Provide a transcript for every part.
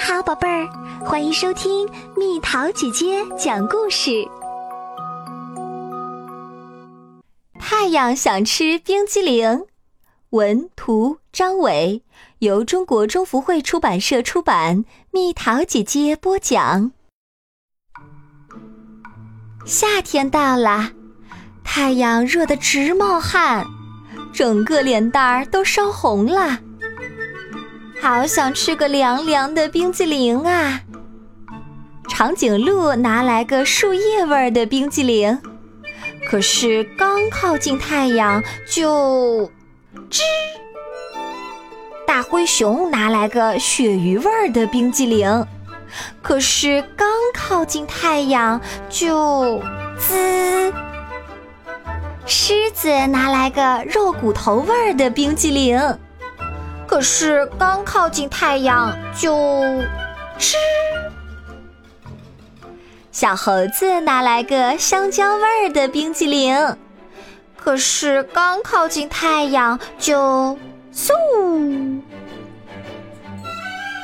好，宝贝儿，欢迎收听蜜桃姐姐讲故事。太阳想吃冰激凌，文图张伟，由中国中福会出版社出版，蜜桃姐姐播讲。夏天到了，太阳热得直冒汗，整个脸蛋儿都烧红了。好想吃个凉凉的冰激凌啊！长颈鹿拿来个树叶味儿的冰激凌，可是刚靠近太阳就吱。大灰熊拿来个鳕鱼味儿的冰激凌，可是刚靠近太阳就滋。狮子拿来个肉骨头味儿的冰激凌。可是刚靠近太阳就吃。小猴子拿来个香蕉味儿的冰激凌，可是刚靠近太阳就嗖。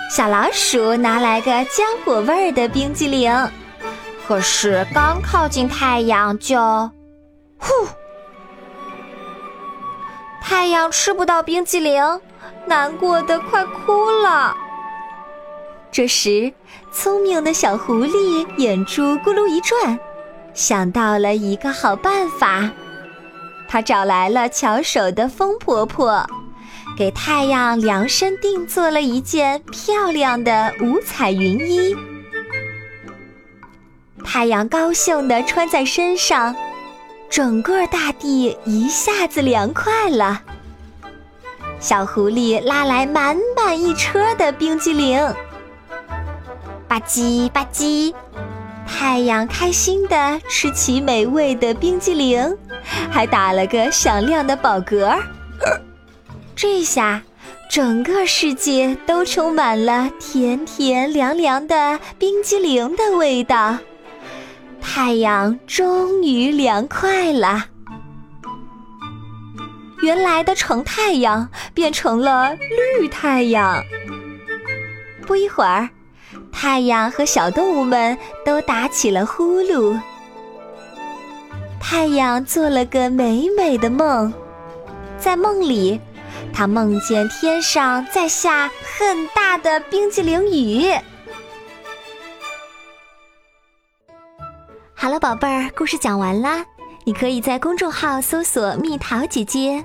小老鼠拿来个浆果味儿的冰激凌，可是刚靠近太阳就呼。太阳吃不到冰激凌。难过的快哭了。这时，聪明的小狐狸眼珠咕噜一转，想到了一个好办法。他找来了巧手的风婆婆，给太阳量身定做了一件漂亮的五彩云衣。太阳高兴地穿在身上，整个大地一下子凉快了。小狐狸拉来满满一车的冰激凌，吧唧吧唧，太阳开心地吃起美味的冰激凌，还打了个响亮的饱嗝。这下，整个世界都充满了甜甜凉凉的冰激凌的味道，太阳终于凉快了。原来的橙太阳变成了绿太阳。不一会儿，太阳和小动物们都打起了呼噜。太阳做了个美美的梦，在梦里，他梦见天上在下很大的冰激凌雨。好了，宝贝儿，故事讲完啦。你可以在公众号搜索“蜜桃姐姐”，